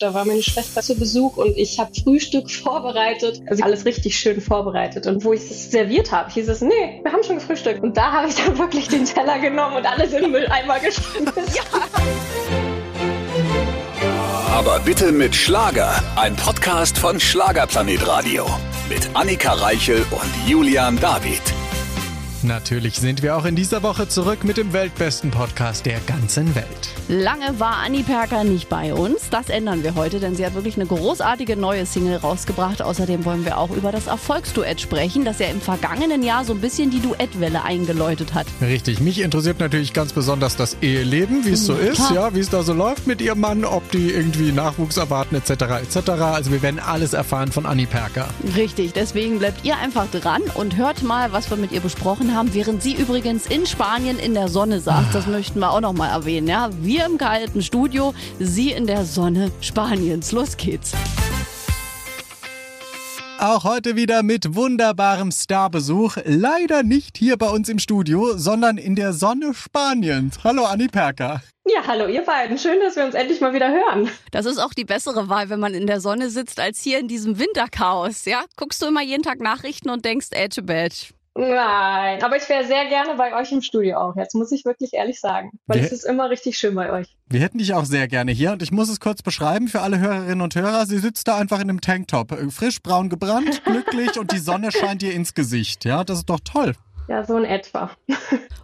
Da war meine Schwester zu Besuch und ich habe Frühstück vorbereitet, also alles richtig schön vorbereitet. Und wo ich es serviert habe, hieß es, nee, wir haben schon gefrühstückt. Und da habe ich dann wirklich den Teller genommen und alles in den Mülleimer geschmissen. Ja. Aber bitte mit Schlager, ein Podcast von Schlagerplanet Radio mit Annika Reichel und Julian David. Natürlich sind wir auch in dieser Woche zurück mit dem weltbesten Podcast der ganzen Welt. Lange war Anni Perker nicht bei uns. Das ändern wir heute, denn sie hat wirklich eine großartige neue Single rausgebracht. Außerdem wollen wir auch über das Erfolgsduett sprechen, das ja im vergangenen Jahr so ein bisschen die Duettwelle eingeläutet hat. Richtig, mich interessiert natürlich ganz besonders das Eheleben, wie es so ist, ja, wie es da so läuft mit ihrem Mann, ob die irgendwie Nachwuchs erwarten etc. etc. Also wir werden alles erfahren von Anni Perker. Richtig, deswegen bleibt ihr einfach dran und hört mal, was wir mit ihr besprochen haben haben, während sie übrigens in Spanien in der Sonne saß. Das möchten wir auch noch mal erwähnen. Ja? Wir im kalten Studio, sie in der Sonne Spaniens. Los geht's. Auch heute wieder mit wunderbarem Starbesuch. Leider nicht hier bei uns im Studio, sondern in der Sonne Spaniens. Hallo Anni Perker. Ja, hallo ihr beiden. Schön, dass wir uns endlich mal wieder hören. Das ist auch die bessere Wahl, wenn man in der Sonne sitzt, als hier in diesem Winterchaos. Ja, guckst du immer jeden Tag Nachrichten und denkst, Edge Badge. Nein, aber ich wäre sehr gerne bei euch im Studio auch. Jetzt muss ich wirklich ehrlich sagen, weil wir, es ist immer richtig schön bei euch. Wir hätten dich auch sehr gerne hier und ich muss es kurz beschreiben für alle Hörerinnen und Hörer. Sie sitzt da einfach in einem Tanktop, äh, frisch braun gebrannt, glücklich und die Sonne scheint ihr ins Gesicht. Ja, das ist doch toll. Ja, so in etwa.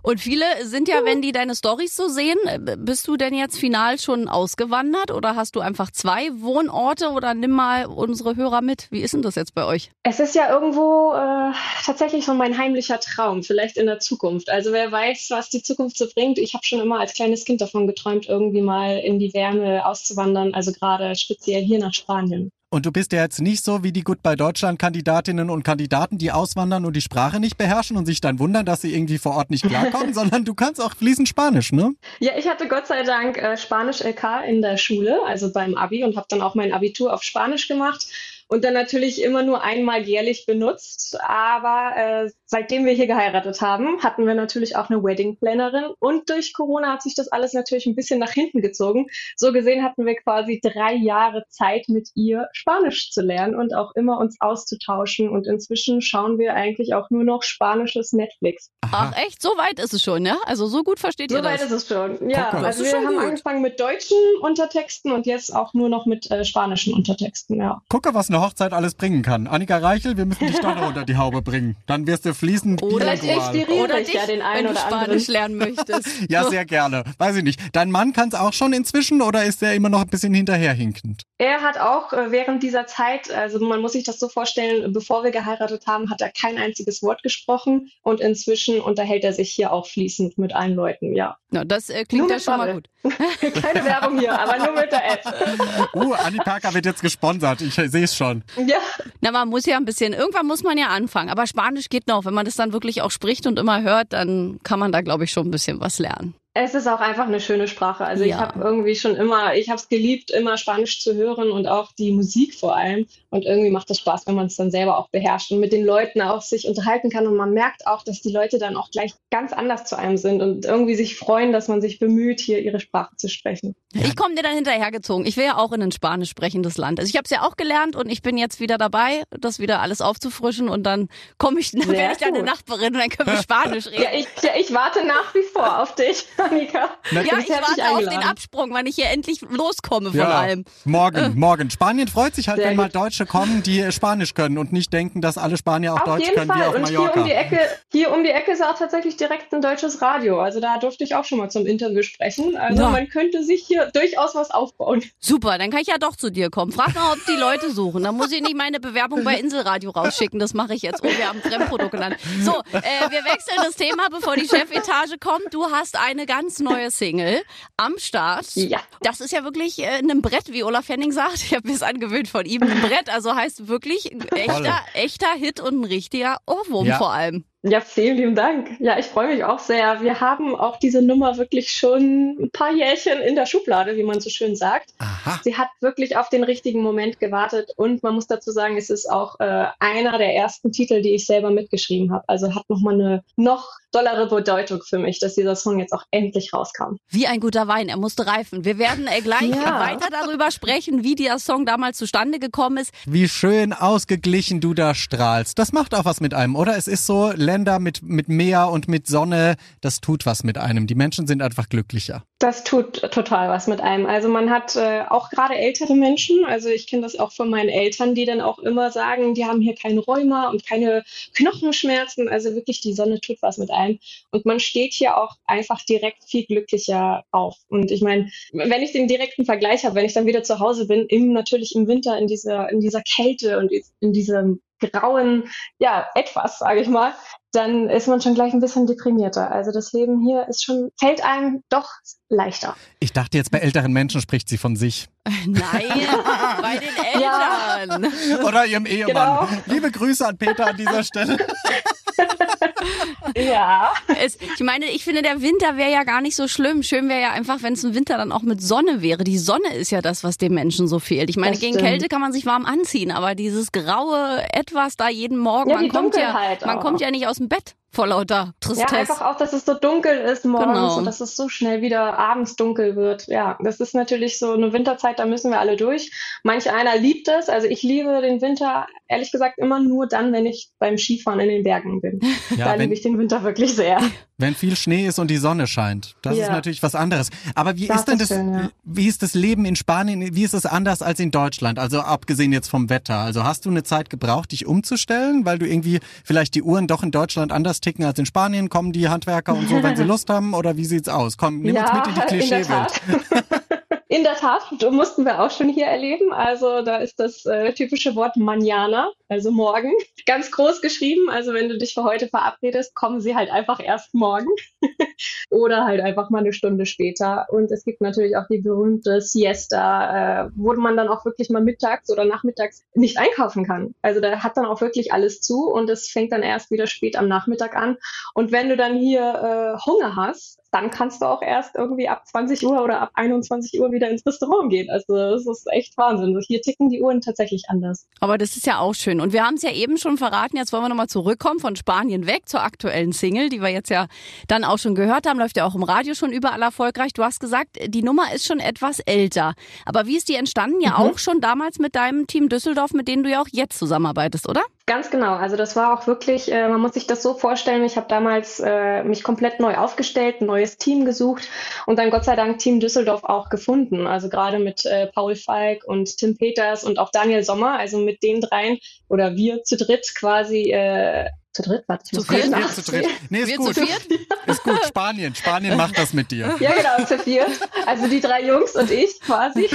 Und viele sind ja, wenn die deine Stories so sehen, äh, bist du denn jetzt final schon ausgewandert oder hast du einfach zwei Wohnorte oder nimm mal unsere Hörer mit? Wie ist denn das jetzt bei euch? Es ist ja irgendwo äh, tatsächlich so mein heimlicher Traum, vielleicht in der Zukunft. Also wer weiß, was die Zukunft so bringt. Ich habe schon immer als kleines Kind davon geträumt, irgendwie mal in die Wärme auszuwandern, also gerade speziell hier nach Spanien. Und du bist ja jetzt nicht so wie die Goodbye Deutschland Kandidatinnen und Kandidaten, die auswandern und die Sprache nicht beherrschen und sich dann wundern, dass sie irgendwie vor Ort nicht klarkommen, sondern du kannst auch fließend Spanisch, ne? Ja, ich hatte Gott sei Dank äh, Spanisch LK in der Schule, also beim Abi und habe dann auch mein Abitur auf Spanisch gemacht und dann natürlich immer nur einmal jährlich benutzt. Aber äh, seitdem wir hier geheiratet haben, hatten wir natürlich auch eine Wedding Plannerin und durch Corona hat sich das alles natürlich ein bisschen nach hinten gezogen. So gesehen hatten wir quasi drei Jahre Zeit mit ihr Spanisch zu lernen und auch immer uns auszutauschen. Und inzwischen schauen wir eigentlich auch nur noch spanisches Netflix. Ach echt, so weit ist es schon, ja? Also so gut versteht so ihr das? So weit ist es schon. Ja, Guck, also wir haben gut. angefangen mit deutschen Untertexten und jetzt auch nur noch mit äh, spanischen Untertexten. Ja. Gucke, was noch Hochzeit alles bringen kann. Annika Reichel, wir müssen dich doch noch unter die Haube bringen. Dann wirst du fließend Oder ich oder dich, ja den einen wenn oder du Spanisch lernen möchtest. ja, sehr gerne. Weiß ich nicht. Dein Mann kann es auch schon inzwischen oder ist er immer noch ein bisschen hinterherhinkend? Er hat auch äh, während dieser Zeit, also man muss sich das so vorstellen, bevor wir geheiratet haben, hat er kein einziges Wort gesprochen und inzwischen unterhält er sich hier auch fließend mit allen Leuten, ja. Na, das äh, klingt ja schon mal gut. Keine Werbung hier, aber nur mit der App. uh, Anni Parker wird jetzt gesponsert. Ich sehe es schon. Ja. Na, man muss ja ein bisschen, irgendwann muss man ja anfangen. Aber Spanisch geht noch. Wenn man das dann wirklich auch spricht und immer hört, dann kann man da, glaube ich, schon ein bisschen was lernen. Es ist auch einfach eine schöne Sprache. Also ja. ich habe irgendwie schon immer, ich habe es geliebt, immer Spanisch zu hören und auch die Musik vor allem. Und irgendwie macht es Spaß, wenn man es dann selber auch beherrscht und mit den Leuten auch sich unterhalten kann. Und man merkt auch, dass die Leute dann auch gleich ganz anders zu einem sind und irgendwie sich freuen, dass man sich bemüht, hier ihre Sprache zu sprechen. Ich komme dir dann hinterhergezogen. Ich will ja auch in ein spanisch sprechendes Land. Also ich habe es ja auch gelernt und ich bin jetzt wieder dabei, das wieder alles aufzufrischen und dann komme ich, dann werde ich deine Nachbarin und dann können wir Spanisch reden. Ja, ich, ja, ich warte nach wie vor auf dich. Annika. ja, ich warte auf den Absprung, wann ich hier endlich loskomme von ja, allem. Morgen, äh. morgen. Spanien freut sich halt, Sehr wenn gut. mal Deutsche kommen, die Spanisch können und nicht denken, dass alle Spanier auch auf Deutsch können, Fall. wie auf und Mallorca. Hier um, die Ecke, hier um die Ecke ist auch tatsächlich direkt ein deutsches Radio. Also da durfte ich auch schon mal zum Interview sprechen. Also ja. man könnte sich hier durchaus was aufbauen. Super, dann kann ich ja doch zu dir kommen. Frag mal, ob die Leute suchen. Dann muss ich nicht meine Bewerbung bei Inselradio rausschicken. Das mache ich jetzt. Oh, wir haben Fremdprodukt genannt. So, äh, wir wechseln das Thema, bevor die Chefetage kommt. Du hast eine ganz neue neue Single am Start. Ja. Das ist ja wirklich äh, ein Brett, wie Olaf Henning sagt. Ich habe mir es angewöhnt von ihm. Ein Brett, also heißt wirklich ein echter, echter Hit und ein richtiger Ohrwurm ja. vor allem. Ja, vielen lieben Dank. Ja, ich freue mich auch sehr. Wir haben auch diese Nummer wirklich schon ein paar Jährchen in der Schublade, wie man so schön sagt. Aha. Sie hat wirklich auf den richtigen Moment gewartet und man muss dazu sagen, es ist auch äh, einer der ersten Titel, die ich selber mitgeschrieben habe. Also hat nochmal eine noch dollere Bedeutung für mich, dass dieser Song jetzt auch endlich rauskam. Wie ein guter Wein, er musste reifen. Wir werden äh, gleich ja. weiter darüber sprechen, wie dieser Song damals zustande gekommen ist. Wie schön ausgeglichen du da strahlst. Das macht auch was mit einem, oder? Es ist so, Länder mit, mit Meer und mit Sonne, das tut was mit einem. Die Menschen sind einfach glücklicher. Das tut total was mit einem. Also man hat äh, auch gerade ältere Menschen, also ich kenne das auch von meinen Eltern, die dann auch immer sagen, die haben hier keine Rheuma und keine Knochenschmerzen. Also wirklich die Sonne tut was mit einem. Und man steht hier auch einfach direkt viel glücklicher auf. Und ich meine, wenn ich den direkten Vergleich habe, wenn ich dann wieder zu Hause bin, im, natürlich im Winter in dieser, in dieser Kälte und in diesem grauen, ja, etwas, sage ich mal, dann ist man schon gleich ein bisschen deprimierter. Also das Leben hier ist schon, fällt einem doch leichter. Ich dachte jetzt, bei älteren Menschen spricht sie von sich. Nein, bei den Eltern. Ja. Oder ihrem Ehemann. Genau. Liebe Grüße an Peter an dieser Stelle. ja. Es, ich meine, ich finde, der Winter wäre ja gar nicht so schlimm. Schön wäre ja einfach, wenn es ein Winter dann auch mit Sonne wäre. Die Sonne ist ja das, was dem Menschen so fehlt. Ich meine, gegen Kälte kann man sich warm anziehen, aber dieses graue Etwas da jeden Morgen, ja, man, kommt ja, man kommt ja nicht aus dem Bett vor lauter Tristesse. Ja, einfach auch, dass es so dunkel ist morgens genau. und dass es so schnell wieder abends dunkel wird. Ja, das ist natürlich so eine Winterzeit, da müssen wir alle durch. Manch einer liebt es. Also ich liebe den Winter, ehrlich gesagt, immer nur dann, wenn ich beim Skifahren in den Bergen bin. Ja, da liebe ich den Winter wirklich sehr. Wenn viel Schnee ist und die Sonne scheint. Das ja. ist natürlich was anderes. Aber wie das ist denn das, schön, ja. wie ist das Leben in Spanien, wie ist es anders als in Deutschland? Also abgesehen jetzt vom Wetter. Also hast du eine Zeit gebraucht, dich umzustellen, weil du irgendwie vielleicht die Uhren doch in Deutschland anders ticken als in Spanien? Kommen die Handwerker und so, wenn sie Lust haben? Oder wie sieht's aus? Komm, nimm uns mit in die Klischeewelt. In der Tat, mussten wir auch schon hier erleben. Also da ist das äh, typische Wort mañana, also morgen, ganz groß geschrieben. Also wenn du dich für heute verabredest, kommen sie halt einfach erst morgen oder halt einfach mal eine Stunde später. Und es gibt natürlich auch die berühmte Siesta, äh, wo man dann auch wirklich mal mittags oder nachmittags nicht einkaufen kann. Also da hat dann auch wirklich alles zu und es fängt dann erst wieder spät am Nachmittag an. Und wenn du dann hier äh, Hunger hast, dann kannst du auch erst irgendwie ab 20 Uhr oder ab 21 Uhr wieder ins Restaurant gehen. Also das ist echt Wahnsinn. Hier ticken die Uhren tatsächlich anders. Aber das ist ja auch schön. Und wir haben es ja eben schon verraten, jetzt wollen wir nochmal zurückkommen von Spanien weg zur aktuellen Single, die wir jetzt ja dann auch schon gehört haben, läuft ja auch im Radio schon überall erfolgreich. Du hast gesagt, die Nummer ist schon etwas älter. Aber wie ist die entstanden? Ja mhm. auch schon damals mit deinem Team Düsseldorf, mit denen du ja auch jetzt zusammenarbeitest, oder? Ganz genau. Also das war auch wirklich, äh, man muss sich das so vorstellen, ich habe damals äh, mich komplett neu aufgestellt, ein neues Team gesucht und dann Gott sei Dank Team Düsseldorf auch gefunden. Also gerade mit äh, Paul Falk und Tim Peters und auch Daniel Sommer, also mit den dreien oder wir zu dritt quasi äh, zu dritt, warte, ich zu viert? Wir zu dritt. Nee, ist wir gut. Ist gut, Spanien. Spanien macht das mit dir. Ja, genau, zu viert. Also die drei Jungs und ich quasi.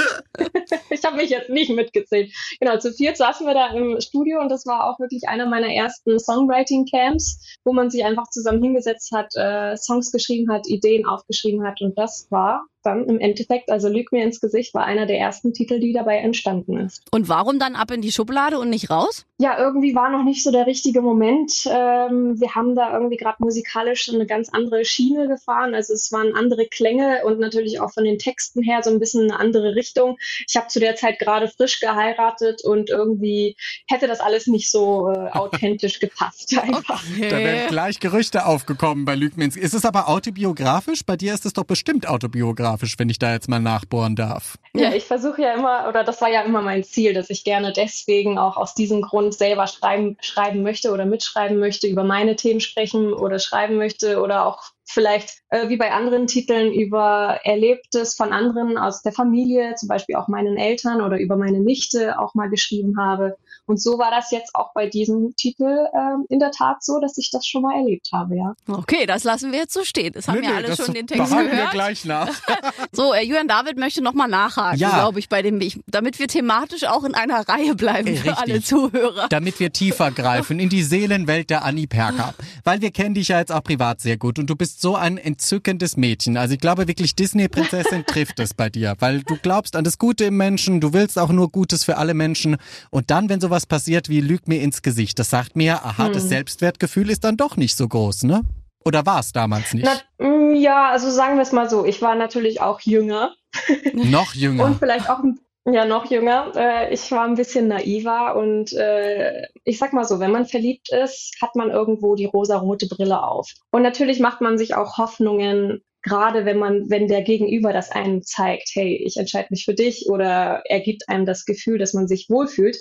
ich habe mich jetzt nicht mitgezählt. Genau, zu viert saßen wir da im Studio und das war auch wirklich einer meiner ersten Songwriting-Camps, wo man sich einfach zusammen hingesetzt hat, äh, Songs geschrieben hat, Ideen aufgeschrieben hat und das war dann im Endeffekt, also Lüg mir ins Gesicht, war einer der ersten Titel, die dabei entstanden ist. Und warum dann ab in die Schublade und nicht raus? Ja, irgendwie war noch nicht so der richtige Moment. Ähm, wir haben da irgendwie gerade musikalisch eine ganz andere Schiene gefahren. Also es waren andere Klänge und natürlich auch von den Texten her so ein bisschen eine andere Richtung. Ich habe zu der Zeit gerade frisch geheiratet und irgendwie hätte das alles nicht so äh, authentisch gepasst. Einfach. Okay. Da wären gleich Gerüchte aufgekommen bei Lüg mir ins Ist es aber autobiografisch? Bei dir ist es doch bestimmt autobiografisch biografisch, wenn ich da jetzt mal nachbohren darf. Ja, ich versuche ja immer, oder das war ja immer mein Ziel, dass ich gerne deswegen auch aus diesem Grund selber schreiben, schreiben möchte oder mitschreiben möchte, über meine Themen sprechen oder schreiben möchte oder auch vielleicht äh, wie bei anderen Titeln über Erlebtes von anderen aus der Familie, zum Beispiel auch meinen Eltern oder über meine Nichte auch mal geschrieben habe. Und so war das jetzt auch bei diesem Titel äh, in der Tat so, dass ich das schon mal erlebt habe, ja. Okay, das lassen wir jetzt so stehen. Das haben nee, wir alle schon den Text gehört. wir gleich nach. so, äh, Julian David möchte nochmal nachhaken, ja. glaube ich, bei dem, ich, damit wir thematisch auch in einer Reihe bleiben Richtig. für alle Zuhörer. Damit wir tiefer greifen in die Seelenwelt der Annie Perker. Weil wir kennen dich ja jetzt auch privat sehr gut und du bist bist so ein entzückendes Mädchen. Also ich glaube wirklich, Disney-Prinzessin trifft es bei dir, weil du glaubst an das Gute im Menschen, du willst auch nur Gutes für alle Menschen. Und dann, wenn sowas passiert wie Lüg mir ins Gesicht, das sagt mir, aha, hm. das Selbstwertgefühl ist dann doch nicht so groß, ne? Oder war es damals nicht? Na, mm, ja, also sagen wir es mal so, ich war natürlich auch jünger. Noch jünger. Und vielleicht auch ein ja, noch jünger. Äh, ich war ein bisschen naiver und äh, ich sag mal so, wenn man verliebt ist, hat man irgendwo die rosa-rote Brille auf. Und natürlich macht man sich auch Hoffnungen, gerade wenn man, wenn der Gegenüber das einem zeigt, hey, ich entscheide mich für dich oder er gibt einem das Gefühl, dass man sich wohlfühlt.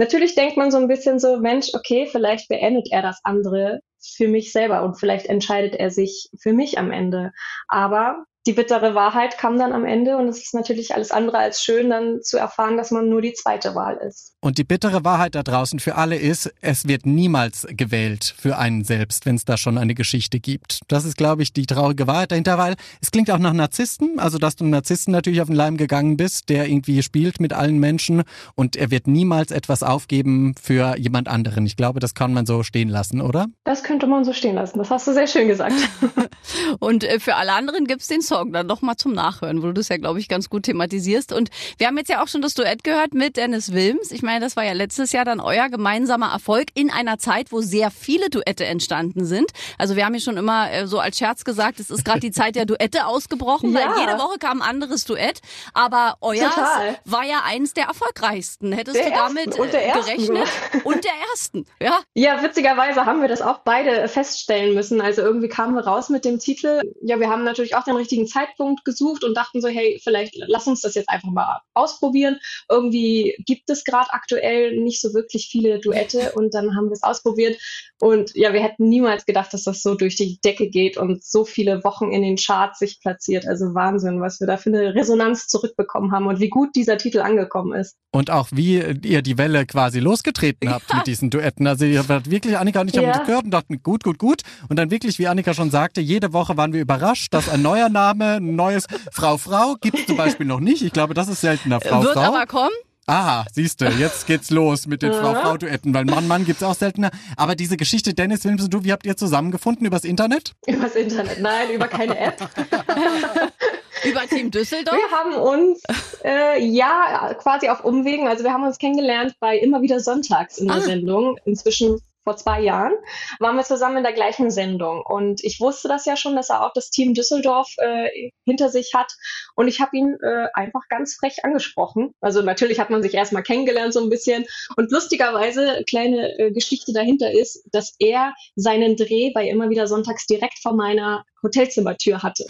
Natürlich denkt man so ein bisschen so, Mensch, okay, vielleicht beendet er das andere für mich selber und vielleicht entscheidet er sich für mich am Ende. Aber die bittere Wahrheit kam dann am Ende und es ist natürlich alles andere als schön, dann zu erfahren, dass man nur die zweite Wahl ist. Und die bittere Wahrheit da draußen für alle ist, es wird niemals gewählt für einen selbst, wenn es da schon eine Geschichte gibt. Das ist, glaube ich, die traurige Wahrheit dahinter, weil es klingt auch nach Narzissten, also dass du Narzissten natürlich auf den Leim gegangen bist, der irgendwie spielt mit allen Menschen und er wird niemals etwas aufgeben für jemand anderen. Ich glaube, das kann man so stehen lassen, oder? Das könnte man so stehen lassen. Das hast du sehr schön gesagt. und äh, für alle anderen gibt es den Song dann noch mal zum Nachhören, wo du das ja, glaube ich, ganz gut thematisierst. Und wir haben jetzt ja auch schon das Duett gehört mit Dennis Wilms. Ich meine, das war ja letztes Jahr dann euer gemeinsamer Erfolg in einer Zeit, wo sehr viele Duette entstanden sind. Also wir haben ja schon immer äh, so als Scherz gesagt, es ist gerade die Zeit der Duette ausgebrochen, ja. weil jede Woche kam ein anderes Duett. Aber euer war ja eins der erfolgreichsten. Hättest der du damit äh, gerechnet? Und der ersten, ja. Ja, witzigerweise haben wir das auch beide feststellen müssen. Also irgendwie kamen wir raus mit dem Titel. Ja, wir haben natürlich auch den richtigen richtigen Zeitpunkt gesucht und dachten so, hey, vielleicht lass uns das jetzt einfach mal ausprobieren. Irgendwie gibt es gerade aktuell nicht so wirklich viele Duette und dann haben wir es ausprobiert. Und ja, wir hätten niemals gedacht, dass das so durch die Decke geht und so viele Wochen in den Charts sich platziert. Also Wahnsinn, was wir da für eine Resonanz zurückbekommen haben und wie gut dieser Titel angekommen ist. Und auch wie ihr die Welle quasi losgetreten habt ja. mit diesen Duetten. Also ihr wart wirklich, Annika und ich ja. haben gehört und dachten, gut, gut, gut. Und dann wirklich, wie Annika schon sagte, jede Woche waren wir überrascht, dass ein neuer Name, ein neues Frau Frau gibt es zum Beispiel noch nicht. Ich glaube, das ist seltener Frau Wird Frau. aber kommen. Aha, siehst du, jetzt geht's los mit den Frau-Frau-Duetten, weil Mann-Mann gibt's auch seltener. Aber diese Geschichte, Dennis Wilms und du, wie habt ihr zusammengefunden? Übers Internet? Übers Internet, nein, über keine App. über Team Düsseldorf? Wir haben uns, äh, ja, quasi auf Umwegen, also wir haben uns kennengelernt bei immer wieder Sonntags in der ah. Sendung. Inzwischen vor zwei Jahren, waren wir zusammen in der gleichen Sendung. Und ich wusste das ja schon, dass er auch das Team Düsseldorf äh, hinter sich hat. Und ich habe ihn äh, einfach ganz frech angesprochen. Also natürlich hat man sich erstmal kennengelernt so ein bisschen. Und lustigerweise, kleine äh, Geschichte dahinter ist, dass er seinen Dreh bei immer wieder sonntags direkt vor meiner Hotelzimmertür hatte.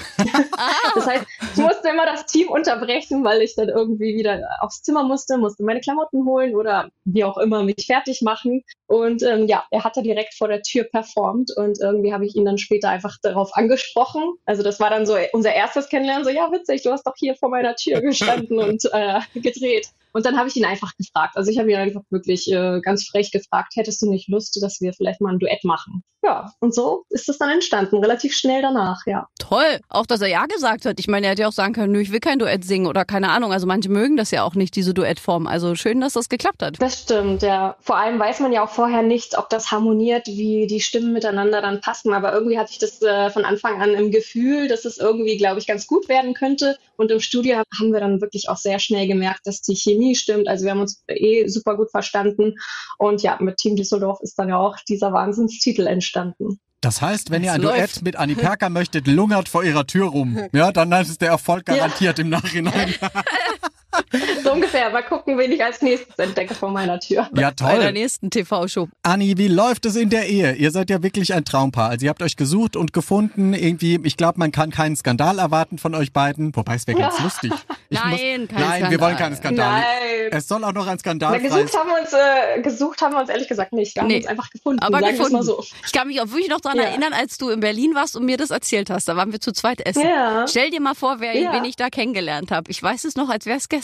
Ah. Das heißt, ich musste immer das Team unterbrechen, weil ich dann irgendwie wieder aufs Zimmer musste, musste meine Klamotten holen oder wie auch immer mich fertig machen. Und ähm, ja, er hatte direkt vor der Tür performt und irgendwie habe ich ihn dann später einfach darauf angesprochen. Also das war dann so unser erstes Kennenlernen, so ja witzig, du hast doch hier vor meiner Tür gestanden und äh, gedreht. Und dann habe ich ihn einfach gefragt. Also ich habe ihn einfach wirklich äh, ganz frech gefragt, hättest du nicht Lust, dass wir vielleicht mal ein Duett machen? Ja, und so ist es dann entstanden, relativ schnell danach, ja. Toll, auch dass er ja gesagt hat. Ich meine, er hätte ja auch sagen können, nö, ich will kein Duett singen oder keine Ahnung. Also manche mögen das ja auch nicht, diese Duettform. Also schön, dass das geklappt hat. Das stimmt, ja. Vor allem weiß man ja auch vorher nicht, ob das harmoniert, wie die Stimmen miteinander dann passen. Aber irgendwie hatte ich das äh, von Anfang an im Gefühl, dass es irgendwie, glaube ich, ganz gut werden könnte. Und im Studio haben wir dann wirklich auch sehr schnell gemerkt, dass die Chemie stimmt. Also wir haben uns eh super gut verstanden. Und ja, mit Team Düsseldorf ist dann ja auch dieser Wahnsinnstitel entstanden. Das heißt, wenn das ihr ein läuft. Duett mit Anni Perker möchtet, lungert vor ihrer Tür rum. Ja, dann ist der Erfolg garantiert ja. im Nachhinein. so ungefähr. Mal gucken, wen ich als nächstes entdecke vor meiner Tür. Ja, toll. Bei der nächsten TV-Show. Anni, wie läuft es in der Ehe? Ihr seid ja wirklich ein Traumpaar. Also ihr habt euch gesucht und gefunden. Irgendwie, ich glaube, man kann keinen Skandal erwarten von euch beiden. Wobei, es wäre ganz ja. lustig. Ich nein, muss, kein Nein, Skandal. wir wollen keinen Skandal. Nein. Es soll auch noch ein Skandal sein. gesucht haben wir uns, äh, gesucht haben wir uns ehrlich gesagt nicht. Wir nee. haben uns einfach gefunden. Aber gefunden. So. Ich kann mich auch wirklich noch daran ja. erinnern, als du in Berlin warst und mir das erzählt hast. Da waren wir zu zweit essen. Ja. Stell dir mal vor, wer, wen ich da kennengelernt habe. Ich weiß es noch, als wäre es gestern.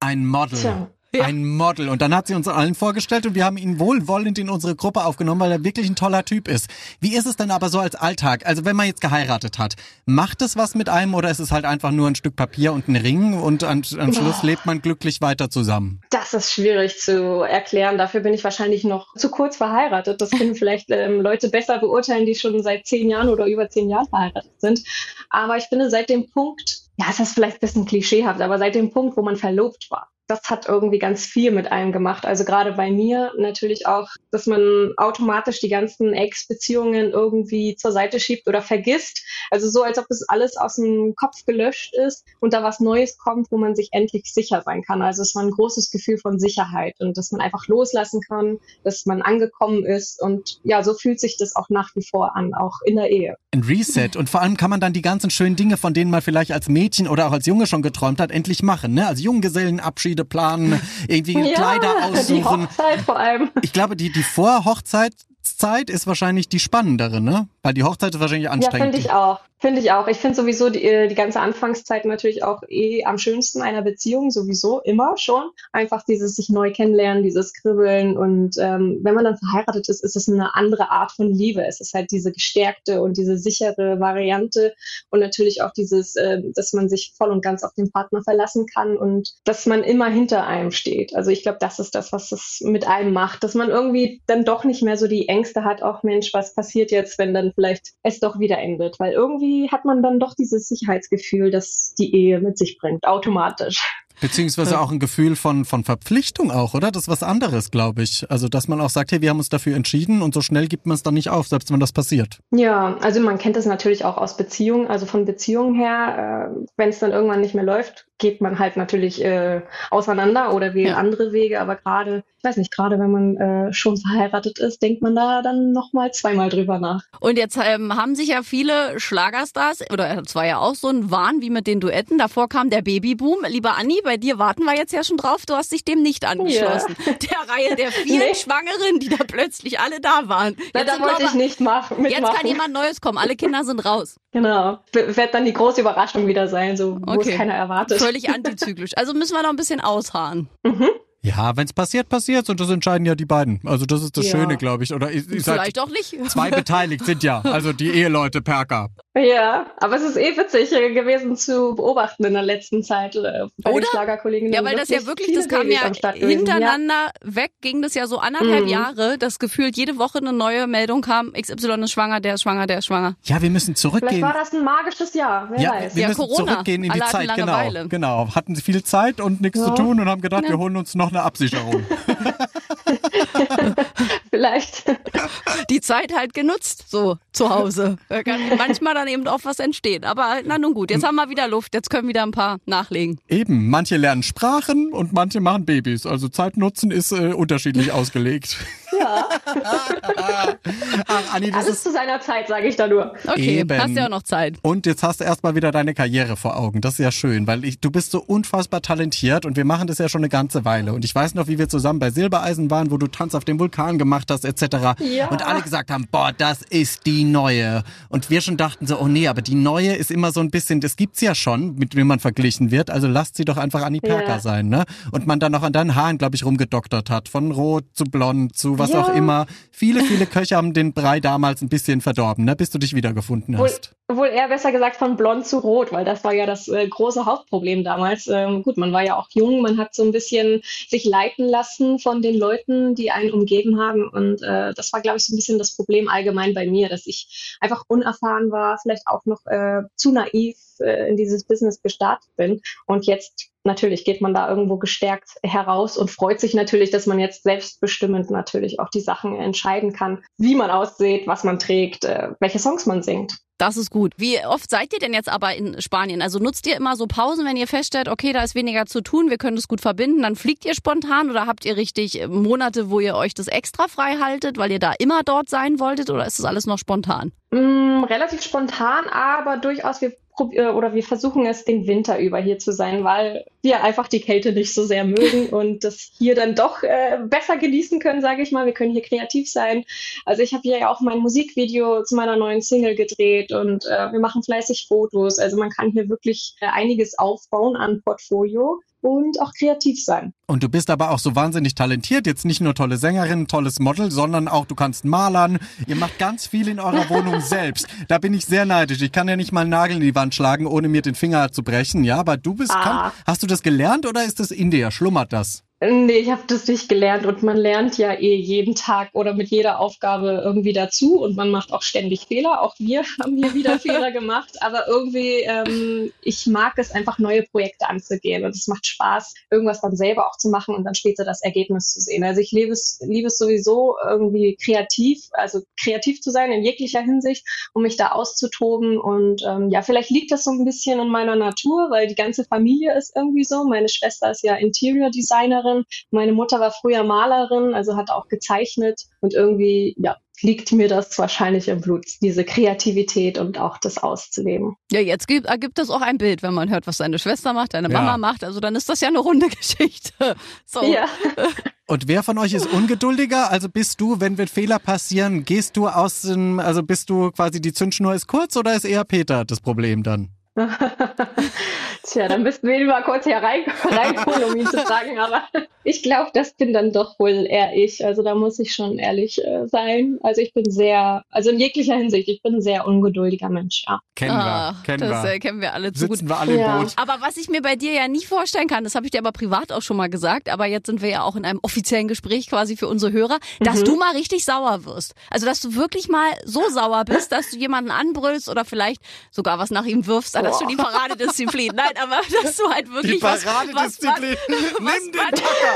Ein Model. Tja. Ja. Ein Model. Und dann hat sie uns allen vorgestellt und wir haben ihn wohlwollend in unsere Gruppe aufgenommen, weil er wirklich ein toller Typ ist. Wie ist es denn aber so als Alltag? Also wenn man jetzt geheiratet hat, macht es was mit einem oder ist es halt einfach nur ein Stück Papier und ein Ring und am, am Schluss lebt man glücklich weiter zusammen? Das ist schwierig zu erklären. Dafür bin ich wahrscheinlich noch zu kurz verheiratet. Das können vielleicht ähm, Leute besser beurteilen, die schon seit zehn Jahren oder über zehn Jahren verheiratet sind. Aber ich finde, seit dem Punkt, ja, es ist vielleicht ein bisschen klischeehaft, aber seit dem Punkt, wo man verlobt war, das hat irgendwie ganz viel mit einem gemacht. Also gerade bei mir natürlich auch, dass man automatisch die ganzen Ex-Beziehungen irgendwie zur Seite schiebt oder vergisst. Also so, als ob es alles aus dem Kopf gelöscht ist und da was Neues kommt, wo man sich endlich sicher sein kann. Also es war ein großes Gefühl von Sicherheit und dass man einfach loslassen kann, dass man angekommen ist und ja, so fühlt sich das auch nach wie vor an, auch in der Ehe. Ein Reset und vor allem kann man dann die ganzen schönen Dinge, von denen man vielleicht als Mädchen oder auch als Junge schon geträumt hat, endlich machen. Ne? Also Junggesellenabschied Abschiede planen, irgendwie ja, Kleider aussuchen. Die Hochzeit vor allem. Ich glaube, die, die Vorhochzeitszeit ist wahrscheinlich die spannendere, ne? Weil die Hochzeit ist wahrscheinlich anstrengend. Ja, finde ich auch. Finde ich auch. Ich finde sowieso die, äh, die ganze Anfangszeit natürlich auch eh am schönsten einer Beziehung, sowieso immer schon. Einfach dieses sich neu kennenlernen, dieses Kribbeln und ähm, wenn man dann verheiratet ist, ist es eine andere Art von Liebe. Es ist halt diese gestärkte und diese sichere Variante und natürlich auch dieses, äh, dass man sich voll und ganz auf den Partner verlassen kann und dass man immer hinter einem steht. Also ich glaube, das ist das, was es mit einem macht, dass man irgendwie dann doch nicht mehr so die Ängste hat, auch Mensch, was passiert jetzt, wenn dann vielleicht es doch wieder endet, weil irgendwie irgendwie hat man dann doch dieses Sicherheitsgefühl, das die Ehe mit sich bringt, automatisch. Beziehungsweise auch ein Gefühl von, von Verpflichtung auch, oder? Das ist was anderes, glaube ich. Also, dass man auch sagt, hey, wir haben uns dafür entschieden und so schnell gibt man es dann nicht auf, selbst wenn das passiert. Ja, also man kennt das natürlich auch aus Beziehungen, also von Beziehungen her, äh, wenn es dann irgendwann nicht mehr läuft, geht man halt natürlich äh, auseinander oder wählt ja. andere Wege, aber gerade, ich weiß nicht, gerade wenn man äh, schon verheiratet ist, denkt man da dann nochmal zweimal drüber nach. Und jetzt ähm, haben sich ja viele Schlagerstars, oder es war ja auch so ein Wahn wie mit den Duetten, davor kam der Babyboom. Lieber Anni, bei dir warten wir jetzt ja schon drauf, du hast dich dem nicht angeschlossen. Ja. Der Reihe der vielen nee. Schwangeren, die da plötzlich alle da waren. Na, da wollte ich nicht machen, mitmachen. Jetzt kann jemand Neues kommen, alle Kinder sind raus. Genau, wird dann die große Überraschung wieder sein, so wo okay. es keiner erwartet völlig antizyklisch. Also müssen wir noch ein bisschen ausharren. Mhm. Ja, wenn es passiert, passiert und das entscheiden ja die beiden. Also das ist das ja. Schöne, glaube ich. Oder ich, ich Vielleicht auch nicht. Zwei beteiligt sind ja, also die Eheleute Perker. Ja, aber es ist eh witzig äh, gewesen zu beobachten in der letzten Zeit äh, bei Oder? den Schlagerkollegen. Ja, weil das ja wirklich, das kam ja hintereinander ja. weg, ging das ja so anderthalb mhm. Jahre, dass gefühlt jede Woche eine neue Meldung kam, XY ist schwanger, der ist schwanger, der ist schwanger. Ja, wir müssen zurückgehen. Vielleicht war das ein magisches Jahr, wer ja, weiß. Wir ja, müssen Corona. zurückgehen in die Alle Zeit, genau. Genau, hatten sie viel Zeit und nichts zu tun und haben gedacht, wir holen uns noch eine Absicherung. Vielleicht. Die Zeit halt genutzt, so zu Hause. Da kann manchmal dann eben auch was entstehen. Aber na nun gut, jetzt haben wir wieder Luft, jetzt können wieder ein paar nachlegen. Eben, manche lernen Sprachen und manche machen Babys. Also Zeitnutzen ist äh, unterschiedlich ausgelegt. Ja. Ach, Anni, Alles ist... zu seiner Zeit, sage ich da nur. Okay, Eben. hast ja auch noch Zeit. Und jetzt hast du erstmal wieder deine Karriere vor Augen. Das ist ja schön, weil ich, du bist so unfassbar talentiert und wir machen das ja schon eine ganze Weile. Und ich weiß noch, wie wir zusammen bei Silbereisen waren, wo du Tanz auf dem Vulkan gemacht hast, etc. Ja. Und alle gesagt haben, boah, das ist die neue. Und wir schon dachten so, oh nee, aber die neue ist immer so ein bisschen, das gibt's ja schon, mit wem man verglichen wird. Also lasst sie doch einfach Anni Perker ja. sein, ne? Und man dann noch an deinen Haaren, glaube ich, rumgedoktert hat. Von rot zu blond zu was ja. auch immer. Viele, viele Köche haben den Brei damals ein bisschen verdorben, ne? Bis du dich wiedergefunden hast. Wohl, eher besser gesagt von blond zu rot, weil das war ja das äh, große Hauptproblem damals. Ähm, gut, man war ja auch jung, man hat so ein bisschen sich leiten lassen von den Leuten, die einen umgeben haben. Und äh, das war, glaube ich, so ein bisschen das Problem allgemein bei mir, dass ich einfach unerfahren war, vielleicht auch noch äh, zu naiv äh, in dieses Business gestartet bin. Und jetzt natürlich geht man da irgendwo gestärkt heraus und freut sich natürlich, dass man jetzt selbstbestimmend natürlich auch die Sachen entscheiden kann, wie man aussieht, was man trägt, äh, welche Songs man singt. Das ist gut. Wie oft seid ihr denn jetzt aber in Spanien? Also nutzt ihr immer so Pausen, wenn ihr feststellt, okay, da ist weniger zu tun, wir können das gut verbinden, dann fliegt ihr spontan oder habt ihr richtig Monate, wo ihr euch das extra frei haltet, weil ihr da immer dort sein wolltet oder ist das alles noch spontan? Mm, relativ spontan, aber durchaus wir äh, oder wir versuchen es den Winter über hier zu sein, weil wir einfach die Kälte nicht so sehr mögen und das hier dann doch äh, besser genießen können, sage ich mal. Wir können hier kreativ sein. Also ich habe hier ja auch mein Musikvideo zu meiner neuen Single gedreht und äh, wir machen fleißig Fotos. Also man kann hier wirklich äh, einiges aufbauen an Portfolio. Und auch kreativ sein. Und du bist aber auch so wahnsinnig talentiert, jetzt nicht nur tolle Sängerin, tolles Model, sondern auch du kannst malern. Ihr macht ganz viel in eurer Wohnung selbst. Da bin ich sehr neidisch. Ich kann ja nicht mal einen Nagel in die Wand schlagen, ohne mir den Finger zu brechen. Ja, aber du bist, ah. kann, hast du das gelernt oder ist das in dir? Schlummert das? Nee, ich habe das nicht gelernt und man lernt ja eh jeden Tag oder mit jeder Aufgabe irgendwie dazu und man macht auch ständig Fehler. Auch wir haben hier wieder Fehler gemacht, aber irgendwie, ähm, ich mag es einfach, neue Projekte anzugehen und es macht Spaß, irgendwas dann selber auch zu machen und dann später das Ergebnis zu sehen. Also ich liebe es, liebe es sowieso irgendwie kreativ, also kreativ zu sein in jeglicher Hinsicht, um mich da auszutoben und ähm, ja, vielleicht liegt das so ein bisschen in meiner Natur, weil die ganze Familie ist irgendwie so. Meine Schwester ist ja Interior Designerin Designerin. Meine Mutter war früher Malerin, also hat auch gezeichnet und irgendwie, ja, liegt mir das wahrscheinlich im Blut, diese Kreativität und auch das auszuleben. Ja, jetzt gibt, ergibt es auch ein Bild, wenn man hört, was deine Schwester macht, deine Mama ja. macht. Also dann ist das ja eine runde Geschichte. So. Ja. Und wer von euch ist ungeduldiger? Also bist du, wenn wir Fehler passieren, gehst du aus dem, also bist du quasi die Zündschnur ist kurz oder ist eher Peter das Problem dann? Tja, dann müssten wir ihn mal kurz hier rein, reinholen, um ihn zu fragen. Aber ich glaube, das bin dann doch wohl eher ich. Also da muss ich schon ehrlich äh, sein. Also ich bin sehr, also in jeglicher Hinsicht, ich bin ein sehr ungeduldiger Mensch, ja. Kennen wir, kennen das, wir. Äh, kennen wir alle zu Sitzen gut. wir alle ja. im Boot. Aber was ich mir bei dir ja nie vorstellen kann, das habe ich dir aber privat auch schon mal gesagt, aber jetzt sind wir ja auch in einem offiziellen Gespräch quasi für unsere Hörer, dass mhm. du mal richtig sauer wirst. Also dass du wirklich mal so sauer bist, dass du jemanden anbrüllst oder vielleicht sogar was nach ihm wirfst. Oh. Das ist schon die Paradedisziplin. Nein, aber dass du halt wirklich die Paradedisziplin. Was, was, Nimm den man,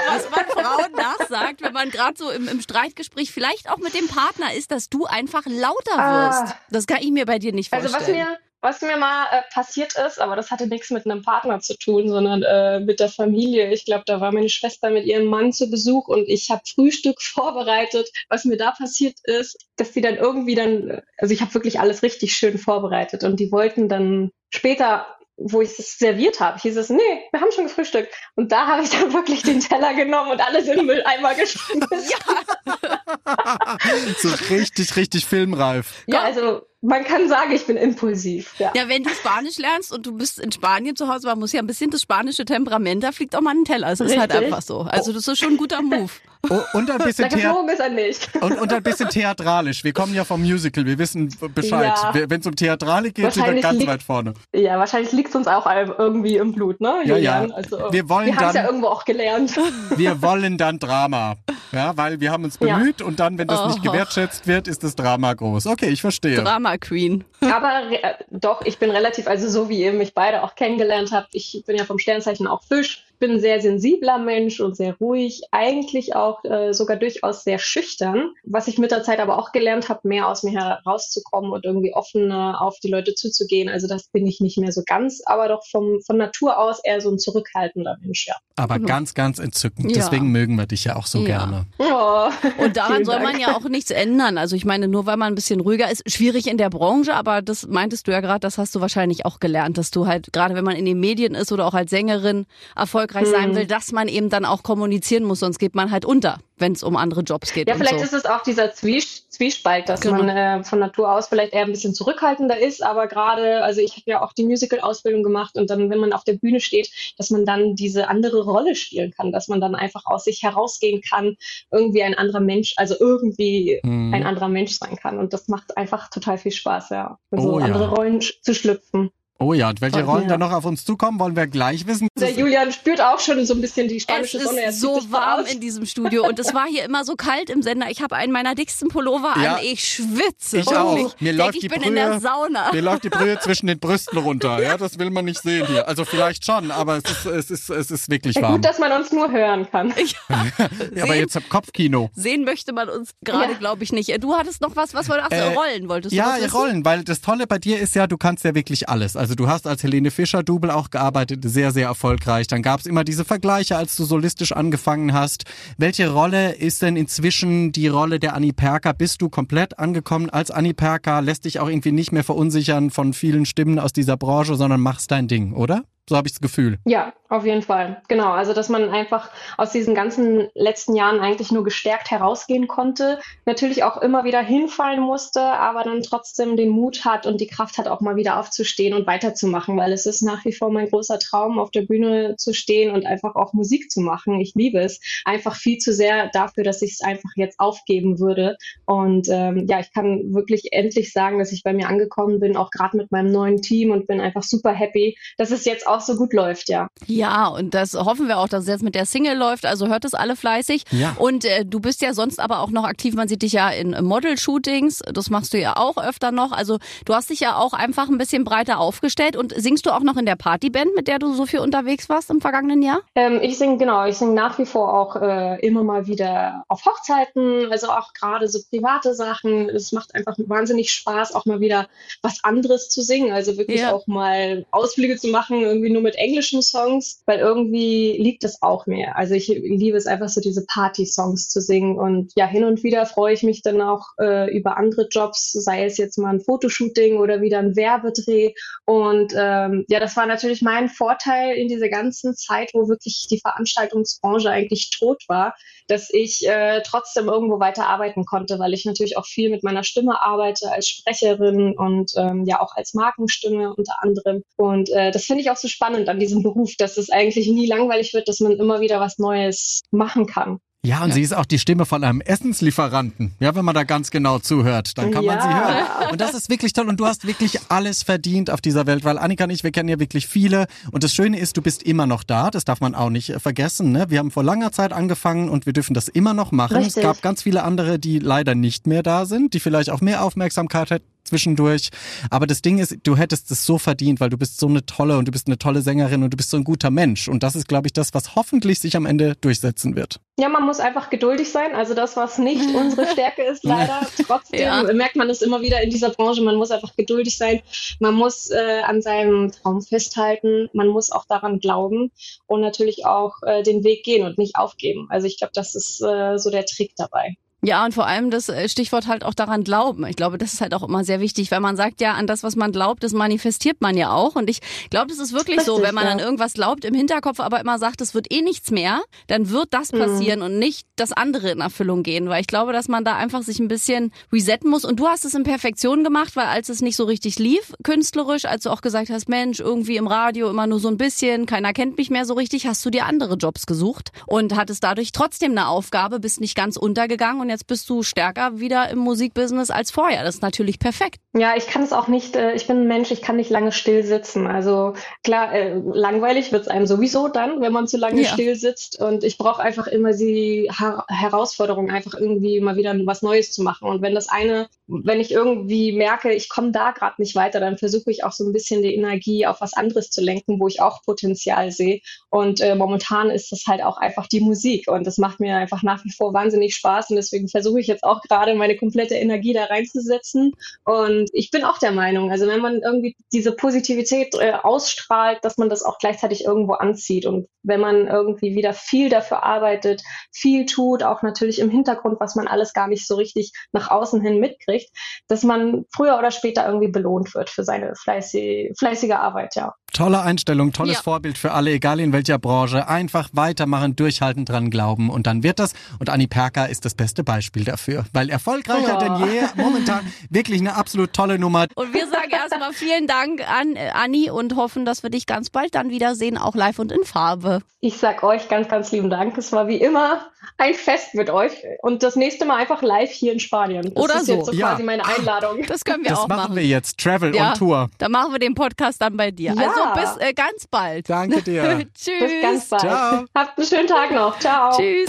was man Frauen nachsagt, wenn man gerade so im, im, Streitgespräch vielleicht auch mit dem Partner ist, dass du einfach lauter ah. wirst. Ah. Das kann ich mir bei dir nicht vorstellen. Also was mir was mir mal äh, passiert ist, aber das hatte nichts mit einem Partner zu tun, sondern äh, mit der Familie. Ich glaube, da war meine Schwester mit ihrem Mann zu Besuch und ich habe Frühstück vorbereitet. Was mir da passiert ist, dass die dann irgendwie dann, also ich habe wirklich alles richtig schön vorbereitet und die wollten dann später wo ich es serviert habe, hieß es, nee, wir haben schon gefrühstückt. Und da habe ich dann wirklich den Teller genommen und alles in den Mülleimer geschmissen. Ja. so richtig, richtig filmreif. Ja, also man kann sagen, ich bin impulsiv. Ja. ja, wenn du Spanisch lernst und du bist in Spanien zu Hause, man muss ja ein bisschen das spanische Temperament, da fliegt auch mal ein Teller. Es ist halt einfach so. Also das ist schon ein guter Move. Oh, und ein bisschen ist er nicht. Und, und ein bisschen theatralisch. Wir kommen ja vom Musical, wir wissen Bescheid. Ja. Wenn es um Theatralik geht, sind wir ganz liegt, weit vorne. Ja, wahrscheinlich liegt es uns auch irgendwie im Blut, ne? Julian? Ja, ja. Also, wir wollen wir haben es ja irgendwo auch gelernt. Wir wollen dann Drama. Ja, weil wir haben uns bemüht ja. und dann, wenn das oh. nicht gewertschätzt wird, ist das Drama groß. Okay, ich verstehe. Drama Queen. Aber äh, doch, ich bin relativ, also so wie ihr mich beide auch kennengelernt habt, ich bin ja vom Sternzeichen auch Fisch bin ein sehr sensibler Mensch und sehr ruhig, eigentlich auch äh, sogar durchaus sehr schüchtern, was ich mit der Zeit aber auch gelernt habe, mehr aus mir herauszukommen und irgendwie offener auf die Leute zuzugehen. Also das bin ich nicht mehr so ganz, aber doch vom, von Natur aus eher so ein zurückhaltender Mensch, ja. Aber mhm. ganz, ganz entzückend. Ja. Deswegen mögen wir dich ja auch so ja. gerne. Oh, und daran soll man ja auch nichts ändern. Also ich meine, nur weil man ein bisschen ruhiger ist, schwierig in der Branche, aber das meintest du ja gerade, das hast du wahrscheinlich auch gelernt, dass du halt, gerade wenn man in den Medien ist oder auch als Sängerin erfolgreich erfolgreich sein hm. will, dass man eben dann auch kommunizieren muss, sonst geht man halt unter, wenn es um andere Jobs geht. Ja, vielleicht so. ist es auch dieser Zwies Zwiespalt, dass genau. man äh, von Natur aus vielleicht eher ein bisschen zurückhaltender ist, aber gerade, also ich habe ja auch die Musical-Ausbildung gemacht und dann, wenn man auf der Bühne steht, dass man dann diese andere Rolle spielen kann, dass man dann einfach aus sich herausgehen kann, irgendwie ein anderer Mensch, also irgendwie hm. ein anderer Mensch sein kann. Und das macht einfach total viel Spaß, ja. So oh, ja. andere Rollen zu schlüpfen. Oh ja, und welche Rollen da noch auf uns zukommen, wollen wir gleich wissen. Der Julian spürt auch schon so ein bisschen die spanische es Sonne. Es ist so warm in diesem Studio und es war hier immer so kalt im Sender. Ich habe einen meiner dicksten Pullover ja, an. Ich schwitze. Ich auch. Ich mir läuft die bin Brühe, in der Sauna. Mir läuft die Brühe zwischen den Brüsten runter. Ja, das will man nicht sehen hier. Also vielleicht schon, aber es ist, es ist, es ist wirklich warm. Gut, dass man uns nur hören kann. Ja, aber jetzt Kopfkino. Sehen möchte man uns gerade, ja. glaube ich, nicht. Du hattest noch was, was wolltest du? Äh, Rollen wolltest du Ja, Rollen, weil das Tolle bei dir ist ja, du kannst ja wirklich alles. Also du hast als Helene Fischer-Double auch gearbeitet, sehr, sehr erfolgreich. Dann gab es immer diese Vergleiche, als du solistisch angefangen hast. Welche Rolle ist denn inzwischen die Rolle der Annie Perker? Bist du komplett angekommen als Annie Perker? Lässt dich auch irgendwie nicht mehr verunsichern von vielen Stimmen aus dieser Branche, sondern machst dein Ding, oder? So habe ich das Gefühl. Ja, auf jeden Fall. Genau. Also, dass man einfach aus diesen ganzen letzten Jahren eigentlich nur gestärkt herausgehen konnte. Natürlich auch immer wieder hinfallen musste, aber dann trotzdem den Mut hat und die Kraft hat, auch mal wieder aufzustehen und weiterzumachen, weil es ist nach wie vor mein großer Traum, auf der Bühne zu stehen und einfach auch Musik zu machen. Ich liebe es. Einfach viel zu sehr dafür, dass ich es einfach jetzt aufgeben würde. Und ähm, ja, ich kann wirklich endlich sagen, dass ich bei mir angekommen bin, auch gerade mit meinem neuen Team und bin einfach super happy, dass es jetzt auch so gut läuft, ja. Ja, und das hoffen wir auch, dass es jetzt mit der Single läuft. Also hört es alle fleißig. Ja. Und äh, du bist ja sonst aber auch noch aktiv. Man sieht dich ja in Model-Shootings. Das machst du ja auch öfter noch. Also du hast dich ja auch einfach ein bisschen breiter aufgestellt. Und singst du auch noch in der Partyband, mit der du so viel unterwegs warst im vergangenen Jahr? Ähm, ich singe, genau. Ich singe nach wie vor auch äh, immer mal wieder auf Hochzeiten. Also auch gerade so private Sachen. Es macht einfach wahnsinnig Spaß, auch mal wieder was anderes zu singen. Also wirklich ja. auch mal Ausflüge zu machen, irgendwie nur mit englischen Songs, weil irgendwie liegt es auch mehr. Also ich liebe es einfach so, diese Party-Songs zu singen. Und ja, hin und wieder freue ich mich dann auch äh, über andere Jobs, sei es jetzt mal ein Fotoshooting oder wieder ein Werbedreh. Und ähm, ja, das war natürlich mein Vorteil in dieser ganzen Zeit, wo wirklich die Veranstaltungsbranche eigentlich tot war, dass ich äh, trotzdem irgendwo weiter arbeiten konnte, weil ich natürlich auch viel mit meiner Stimme arbeite als Sprecherin und ähm, ja auch als Markenstimme unter anderem. Und äh, das finde ich auch so spannend an diesem Beruf, dass es eigentlich nie langweilig wird, dass man immer wieder was Neues machen kann. Ja, und ja. sie ist auch die Stimme von einem Essenslieferanten. Ja, wenn man da ganz genau zuhört, dann kann ja. man sie hören. Und das ist wirklich toll. Und du hast wirklich alles verdient auf dieser Welt, weil Annika und ich, wir kennen ja wirklich viele. Und das Schöne ist, du bist immer noch da. Das darf man auch nicht äh, vergessen. Ne? Wir haben vor langer Zeit angefangen und wir dürfen das immer noch machen. Richtig. Es gab ganz viele andere, die leider nicht mehr da sind, die vielleicht auch mehr Aufmerksamkeit zwischendurch. Aber das Ding ist, du hättest es so verdient, weil du bist so eine tolle und du bist eine tolle Sängerin und du bist so ein guter Mensch. Und das ist, glaube ich, das, was hoffentlich sich am Ende durchsetzen wird. Ja, man muss einfach geduldig sein. Also das, was nicht unsere Stärke ist, leider. Trotzdem ja. merkt man es immer wieder in dieser Branche. Man muss einfach geduldig sein. Man muss äh, an seinem Traum festhalten. Man muss auch daran glauben und natürlich auch äh, den Weg gehen und nicht aufgeben. Also ich glaube, das ist äh, so der Trick dabei. Ja, und vor allem das äh, Stichwort halt auch daran glauben. Ich glaube, das ist halt auch immer sehr wichtig, weil man sagt ja, an das, was man glaubt, das manifestiert man ja auch. Und ich glaube, das ist wirklich Richtig, so, wenn man ja. an irgendwas glaubt, im Hinterkopf aber immer sagt, es wird eh nichts mehr, dann wird das mhm. passieren mhm. und nicht das andere in Erfüllung gehen. Weil ich glaube, dass man da einfach sich ein bisschen resetten muss. Und du hast es in Perfektion gemacht, weil als es nicht so richtig lief, künstlerisch, als du auch gesagt hast, Mensch, irgendwie im Radio immer nur so ein bisschen, keiner kennt mich mehr so richtig, hast du dir andere Jobs gesucht und hattest dadurch trotzdem eine Aufgabe, bist nicht ganz untergegangen und jetzt bist du stärker wieder im Musikbusiness als vorher. Das ist natürlich perfekt. Ja, ich kann es auch nicht, äh, ich bin ein Mensch, ich kann nicht lange still sitzen. Also klar, äh, langweilig wird es einem sowieso dann, wenn man zu lange ja. still sitzt. Und ich brauche einfach immer die Her Herausforderung, einfach irgendwie mal wieder was Neues zu machen. Und wenn das eine, wenn ich irgendwie merke, ich komme da gerade nicht weiter, dann versuche ich auch so ein bisschen die Energie auf was anderes zu lenken, wo ich auch Potenzial sehe. Und äh, momentan ist das halt auch einfach die Musik. Und das macht mir einfach nach wie vor wahnsinnig Spaß. Und deswegen versuche ich jetzt auch gerade meine komplette Energie da reinzusetzen. Und ich bin auch der Meinung, also wenn man irgendwie diese Positivität äh, ausstrahlt, dass man das auch gleichzeitig irgendwo anzieht. Und wenn man irgendwie wieder viel dafür arbeitet, viel tut, auch natürlich im Hintergrund, was man alles gar nicht so richtig nach außen hin mitkriegt, dass man früher oder später irgendwie belohnt wird für seine fleißige, fleißige Arbeit, ja. Tolle Einstellung, tolles ja. Vorbild für alle, egal in welcher Branche. Einfach weitermachen, durchhalten, dran glauben und dann wird das. Und Anni Perker ist das beste Beispiel dafür, weil erfolgreicher oh. denn je. Momentan wirklich eine absolut tolle Nummer. Und wir sagen erstmal vielen Dank an äh, Anni und hoffen, dass wir dich ganz bald dann wiedersehen, auch live und in Farbe. Ich sag euch ganz, ganz lieben Dank. Es war wie immer ein Fest mit euch und das nächste Mal einfach live hier in Spanien. Das Oder ist so. Jetzt so ja. quasi meine Einladung. Das können wir das auch machen. Das machen wir jetzt. Travel ja. on Tour. Dann machen wir den Podcast dann bei dir. Ja. Also bis äh, ganz bald. Danke dir. Tschüss. Bis ganz bald. Ciao. Habt einen schönen Tag noch. Ciao. Tschüss.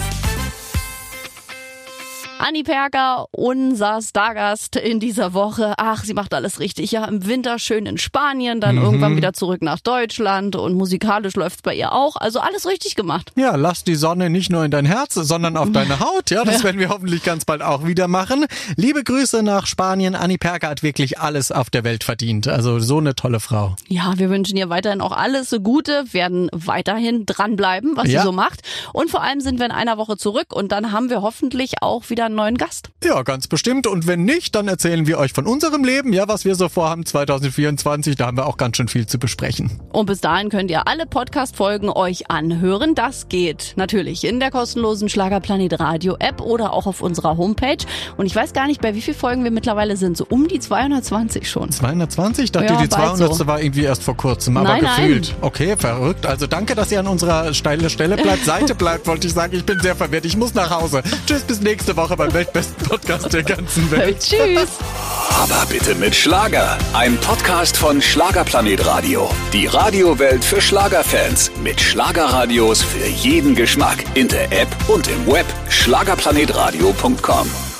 Anni Perker, unser Stargast in dieser Woche. Ach, sie macht alles richtig. Ja, im Winter schön in Spanien, dann mhm. irgendwann wieder zurück nach Deutschland und musikalisch läuft's bei ihr auch. Also alles richtig gemacht. Ja, lass die Sonne nicht nur in dein Herz, sondern auf deine Haut. Ja, das werden wir hoffentlich ganz bald auch wieder machen. Liebe Grüße nach Spanien. Anni Perker hat wirklich alles auf der Welt verdient. Also so eine tolle Frau. Ja, wir wünschen ihr weiterhin auch alles Gute, werden weiterhin dranbleiben, was ja. sie so macht. Und vor allem sind wir in einer Woche zurück und dann haben wir hoffentlich auch wieder einen neuen Gast. Ja, ganz bestimmt. Und wenn nicht, dann erzählen wir euch von unserem Leben, ja, was wir so vorhaben 2024. Da haben wir auch ganz schön viel zu besprechen. Und bis dahin könnt ihr alle Podcast-Folgen euch anhören. Das geht natürlich in der kostenlosen Schlagerplanet Radio App oder auch auf unserer Homepage. Und ich weiß gar nicht, bei wie vielen Folgen wir mittlerweile sind. So um die 220 schon. 220? Ich dachte, ja, die 200. So. war irgendwie erst vor kurzem, aber nein, gefühlt. Nein. Okay, verrückt. Also danke, dass ihr an unserer steilen Stelle bleibt, Seite bleibt, wollte ich sagen. Ich bin sehr verwirrt. Ich muss nach Hause. Tschüss, bis nächste Woche beim weltbesten Podcast der ganzen Welt. Tschüss. Aber bitte mit Schlager. Ein Podcast von Schlagerplanet Radio. Die Radiowelt für Schlagerfans. Mit Schlagerradios für jeden Geschmack. In der App und im Web. Schlagerplanetradio.com.